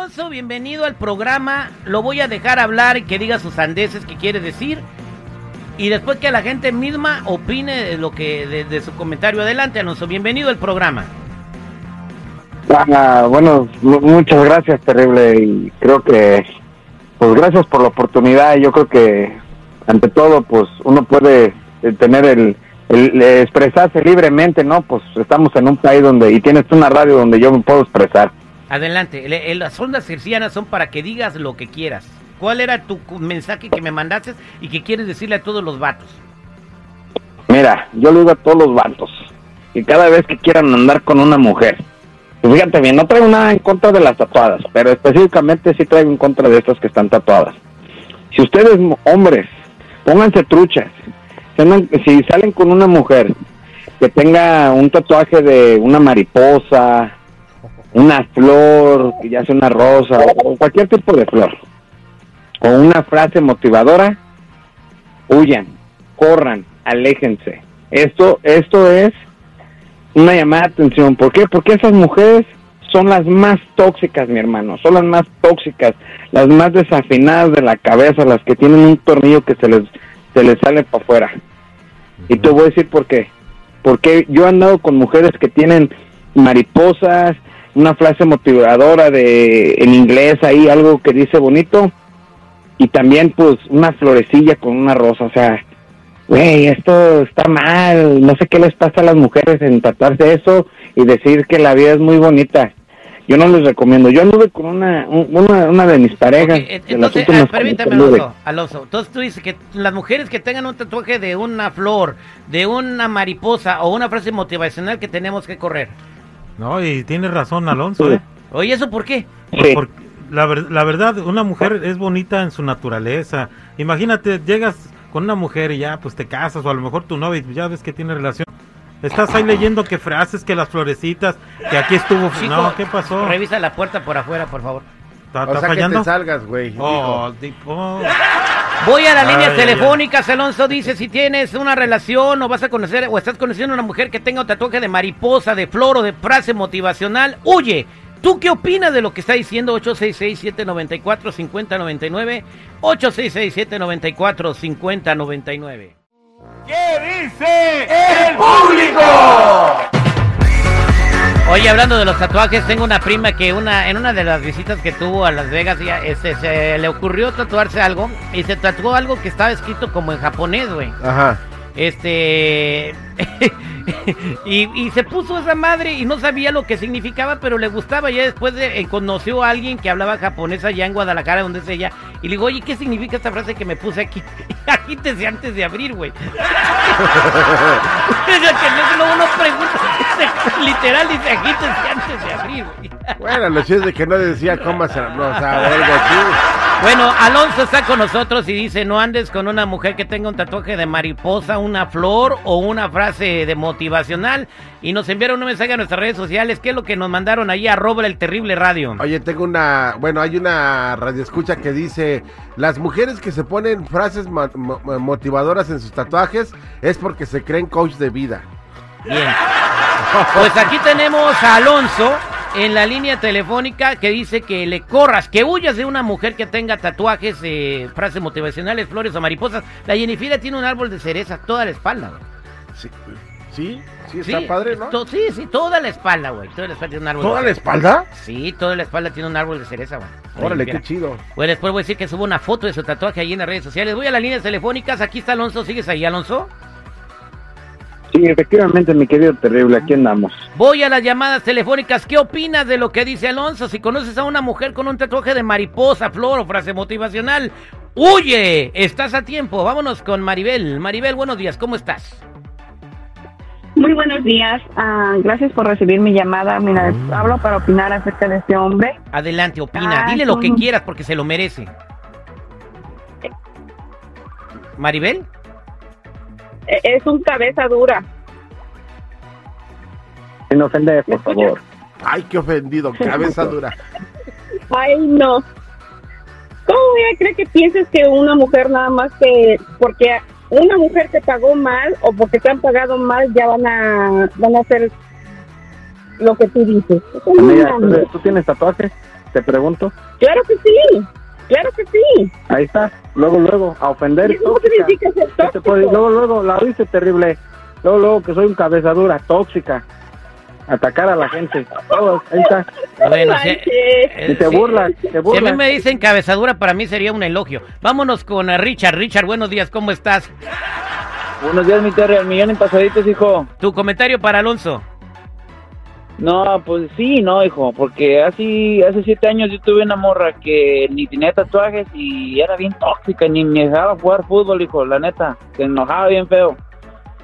Alonso, bienvenido al programa. Lo voy a dejar hablar y que diga sus andeses que quiere decir. Y después que la gente misma opine de lo que de, su comentario. Adelante, Alonso. Bienvenido al programa. Ah, bueno, muchas gracias, terrible. Y creo que, pues gracias por la oportunidad. Yo creo que, ante todo, pues uno puede eh, tener el, el, expresarse libremente, ¿no? Pues estamos en un país donde, y tienes una radio donde yo me puedo expresar. Adelante, las ondas circianas son para que digas lo que quieras. ¿Cuál era tu mensaje que me mandaste y que quieres decirle a todos los vatos? Mira, yo le digo a todos los vatos que cada vez que quieran andar con una mujer, fíjate bien, no traigo nada en contra de las tatuadas, pero específicamente sí traigo en contra de estas que están tatuadas. Si ustedes, hombres, pónganse truchas, si salen con una mujer que tenga un tatuaje de una mariposa, una flor, que ya sea una rosa o cualquier tipo de flor, o una frase motivadora, huyan, corran, aléjense. Esto, esto es una llamada de atención. ¿Por qué? Porque esas mujeres son las más tóxicas, mi hermano, son las más tóxicas, las más desafinadas de la cabeza, las que tienen un tornillo que se les, se les sale para afuera. Y te voy a decir por qué. Porque yo he andado con mujeres que tienen mariposas, una frase motivadora de en inglés ahí algo que dice bonito y también pues una florecilla con una rosa, o sea, güey, esto está mal, no sé qué les pasa a las mujeres en tratarse eso y decir que la vida es muy bonita. Yo no les recomiendo. Yo anduve con una, una, de mis parejas. entonces, ah, permítame, Alonso, Alonso. Entonces tú dices que las mujeres que tengan un tatuaje de una flor, de una mariposa o una frase motivacional que tenemos que correr. No, y tiene razón Alonso. ¿eh? Oye, ¿eso por qué? Porque la, la verdad, una mujer es bonita en su naturaleza. Imagínate, llegas con una mujer y ya pues te casas o a lo mejor tu novia ya ves que tiene relación. Estás ahí leyendo que frases, que las florecitas, que aquí estuvo... no, ¿qué pasó? Revisa la puerta por afuera, por favor. ¿Está, o sea fallando? que te salgas, güey. Oh, Voy a las líneas telefónicas, Alonso dice, si tienes una relación o vas a conocer o estás conociendo a una mujer que tenga un tatuaje de mariposa, de flor o de frase motivacional, huye. ¿Tú qué opinas de lo que está diciendo 866-794-5099? 866-794-5099. ¿Qué dice el público? Oye, hablando de los tatuajes, tengo una prima que una en una de las visitas que tuvo a Las Vegas ya, este, se le ocurrió tatuarse algo y se tatuó algo que estaba escrito como en japonés, güey. Ajá. Este. y, se puso esa madre y no sabía lo que significaba, pero le gustaba. Ya después de, eh, conoció a alguien que hablaba japonés allá en Guadalajara, donde es ella. Y le digo, oye, ¿qué significa esta frase que me puse aquí? Agítese antes de abrir, güey. uno pregunta, literal dice, agítese antes de abrir, güey. Bueno, lo cierto es que no decía cómo hacer, no, o sea, algo así. Bueno, Alonso está con nosotros y dice, no andes con una mujer que tenga un tatuaje de mariposa, una flor o una frase de motivacional. Y nos enviaron un mensaje a nuestras redes sociales. ¿Qué es lo que nos mandaron ahí? Arroba el terrible radio. Oye, tengo una, bueno, hay una radio escucha que dice, las mujeres que se ponen frases motivadoras en sus tatuajes es porque se creen coach de vida. Bien. Pues aquí tenemos a Alonso en la línea telefónica que dice que le corras, que huyas de una mujer que tenga tatuajes, eh, frases motivacionales, flores o mariposas. La Jennifer tiene un árbol de cereza toda la espalda. Sí, sí, sí, está padre, ¿no? sí, sí, toda la espalda, güey. Toda la espalda tiene un árbol. ¿Toda la espalda? Sí, toda la espalda tiene un árbol de cereza, güey. Órale, qué chido. Pues después voy a decir que subo una foto de su tatuaje ahí en las redes sociales. Voy a las líneas telefónicas. Aquí está Alonso. ¿Sigues ahí, Alonso? Sí, efectivamente, mi querido terrible, aquí andamos. Voy a las llamadas telefónicas. ¿Qué opinas de lo que dice Alonso? Si conoces a una mujer con un tatuaje de mariposa, flor o frase motivacional, huye, estás a tiempo. Vámonos con Maribel. Maribel, buenos días, ¿cómo estás? Muy buenos días, ah, gracias por recibir mi llamada. Mira, hablo para opinar acerca de este hombre. Adelante, opina, ah, dile lo que quieras porque se lo merece. Maribel. Es un cabeza dura. Sin ofender, por favor. Ay, qué ofendido, cabeza dura. Ay, no. ¿Cómo voy a creer que pienses que una mujer nada más que porque una mujer te pagó mal o porque te han pagado mal ya van a van a hacer lo que tú dices? ¿tú, tienes tatuajes? Te pregunto. Claro que sí, claro que sí. Ahí está. Luego, luego, a ofender. Luego, luego, la oíste terrible. Luego, luego, que soy un cabezadura tóxica. Atacar a la gente. Todos, ahí está. Bueno, eh, Y te sí. burlas, te Si a mí burlas. me dicen cabezadura, para mí sería un elogio. Vámonos con eh, Richard. Richard, buenos días, ¿cómo estás? Buenos días, mi Terry, al millón en pasaditos, hijo. Tu comentario para Alonso. No, pues sí, no, hijo, porque hace, hace siete años yo tuve una morra que ni tenía tatuajes y era bien tóxica, ni me dejaba jugar fútbol, hijo, la neta, se enojaba bien feo.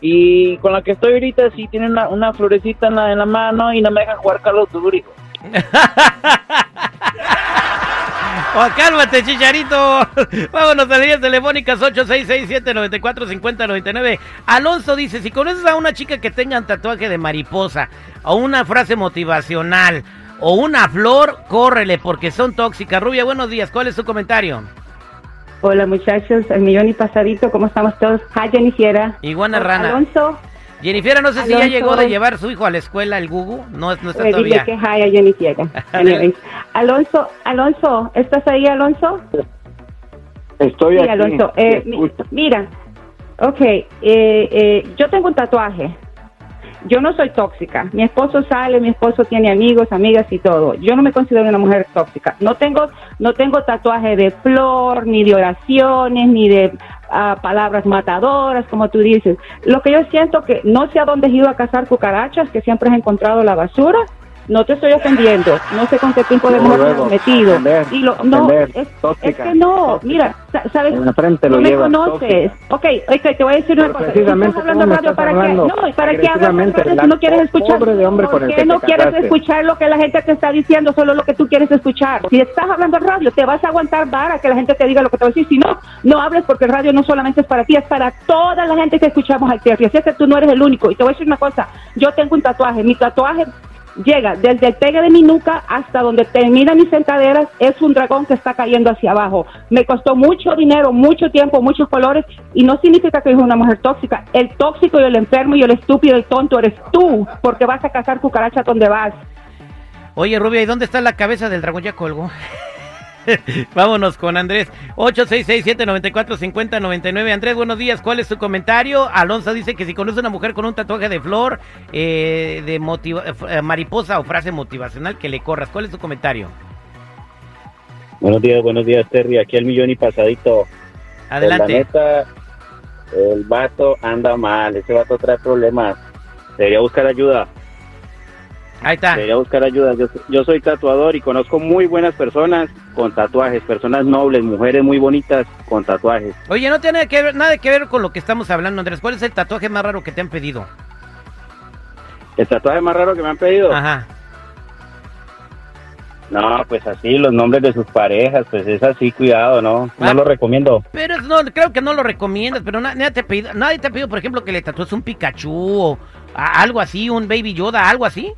Y con la que estoy ahorita sí tiene una, una florecita en la, en la mano y no me deja jugar Carlos Tour, hijo. Oh, cálmate, chicharito. Vámonos a líneas telefónicas 8667-945099. Alonso dice, si conoces a una chica que tenga un tatuaje de mariposa, o una frase motivacional, o una flor, córrele, porque son tóxicas. Rubia, buenos días. ¿Cuál es tu comentario? Hola muchachos, el millón y pasadito, ¿cómo estamos todos? Hi Jennifiera. Iguana rana. Alonso, Jennifer, no sé si ya llegó de llevar su hijo a la escuela, el Gugu. No, no está dile todavía. que hi a Jennifiera. Alonso, Alonso, ¿estás ahí Estoy Alonso? Sí, aquí. Alonso. Eh, mi- mira, ok, eh, eh, yo tengo un tatuaje. Yo no soy tóxica. Mi esposo sale, mi esposo tiene amigos, amigas y todo. Yo no me considero una mujer tóxica. No tengo, no tengo tatuaje de flor, ni de oraciones, ni de ah, palabras matadoras, como tú dices. Lo que yo siento que no sé a dónde has ido a cazar cucarachas, que siempre has encontrado la basura. No te estoy ofendiendo. No sé con qué tipo de mujer te has metido. ofender, y lo, no, ofender, es, que no. tóxica. Mira, sa- sabes, En la frente no me conoces. Ok, ok, te voy a decir una Pero cosa. Precisamente, estás hablando ¿cómo me radio, ¿para qué? No, ¿y para qué hablas radio si no quieres escuchar? pobre de hombre con ¿Por el qué no quieres casaste? escuchar lo que la gente te está diciendo, solo lo que tú quieres escuchar? Si estás hablando radio, te vas a aguantar para que la gente te diga lo que te va a decir. Si no, no hables porque el radio no solamente es para ti, es para toda la gente que escuchamos al Terry. Así es que tú no eres el único. Y te voy a decir una cosa, yo tengo un tatuaje. Mi tatuaje llega desde el pegue de mi nuca hasta donde termina mis sentaderas, es un dragón que está cayendo hacia abajo. Me costó mucho dinero, mucho tiempo, muchos colores y no significa que es una mujer tóxica. El tóxico y el enfermo y el estúpido y el tonto eres tú, porque vas a cazar cucarachas donde vas. Oye, Rubia, ¿y dónde está la cabeza del dragón? Ya colgó. Vámonos con Andrés. 8667-945099. Andrés, buenos días. ¿Cuál es tu comentario? Alonso dice que si conoce una mujer con un tatuaje de flor, eh, de motiva- eh, mariposa o frase motivacional, que le corras. ¿Cuál es tu comentario? Buenos días, buenos días, Terry. Aquí el millón y pasadito. Adelante. La neta, el vato anda mal. Ese vato trae problemas. Debería buscar ayuda. Ahí está. Debería buscar ayuda. Yo, yo soy tatuador y conozco muy buenas personas con tatuajes. Personas nobles, mujeres muy bonitas con tatuajes. Oye, no tiene que ver, nada que ver con lo que estamos hablando, Andrés. ¿Cuál es el tatuaje más raro que te han pedido? El tatuaje más raro que me han pedido. Ajá. No, pues así, los nombres de sus parejas. Pues es así, cuidado, ¿no? Ah. No lo recomiendo. Pero no, creo que no lo recomiendas, pero na- nadie te, ha pedido, nadie te ha pedido, por ejemplo, que le tatúes un Pikachu o algo así, un Baby Yoda, algo así.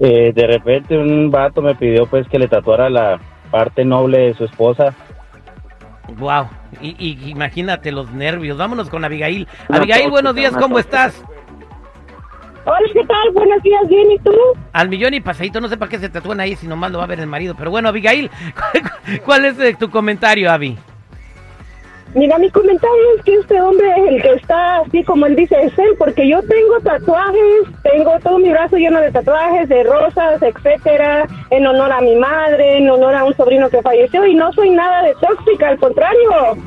Eh, de repente un vato me pidió pues que le tatuara la parte noble de su esposa. Wow. Y, y imagínate los nervios. Vámonos con Abigail. Una Abigail, buenos días, ¿cómo estás? Hola, ¿qué tal? Buenos días, bien, ¿y tú? Al millón y pasadito, no sé para qué se tatúan ahí si nomás lo va a ver el marido. Pero bueno, Abigail, ¿cuál es eh, tu comentario, Abby? Mira, mi comentario es que este hombre es el que está así como él dice, es él, porque yo tengo tatuajes, tengo todo mi brazo lleno de tatuajes, de rosas, etcétera, en honor a mi madre, en honor a un sobrino que falleció, y no soy nada de tóxica, al contrario.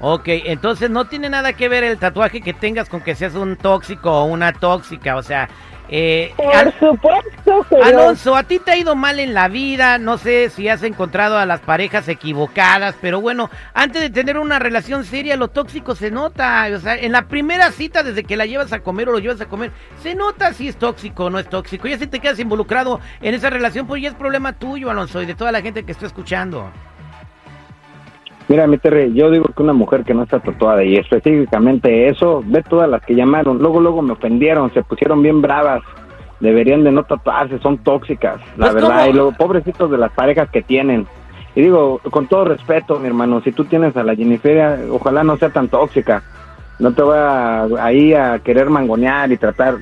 Ok, entonces no tiene nada que ver el tatuaje que tengas con que seas un tóxico o una tóxica. O sea, eh, Por Al- supuesto que. Alonso, a ti te ha ido mal en la vida, no sé si has encontrado a las parejas equivocadas, pero bueno, antes de tener una relación seria, lo tóxico se nota, o sea, en la primera cita, desde que la llevas a comer o lo llevas a comer, se nota si es tóxico o no es tóxico, ya si te quedas involucrado en esa relación, pues ya es problema tuyo, Alonso, y de toda la gente que está escuchando. Mira, mi Terry, yo digo que una mujer que no está tatuada y específicamente eso, ve todas las que llamaron, luego luego me ofendieron, se pusieron bien bravas, deberían de no tatuarse, son tóxicas, la Pues, verdad, ¿cómo? y luego pobrecitos de las parejas que tienen. Y digo, con todo respeto, mi hermano, si tú tienes a la Jennifer, ojalá no sea tan tóxica, no te va a- ahí a querer mangonear y tratar.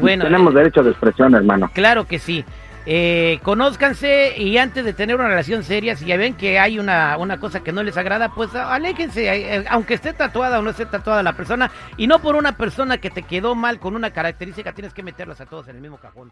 Bueno, Tenemos eh, derecho de expresión, hermano. Claro que sí. Eh, conózcanse y antes de tener una relación seria, si ya ven que hay una, una cosa que no les agrada, pues aléjense, eh, aunque esté tatuada o no esté tatuada la persona, y no por una persona que te quedó mal con una característica, tienes que meterlas a todos en el mismo cajón.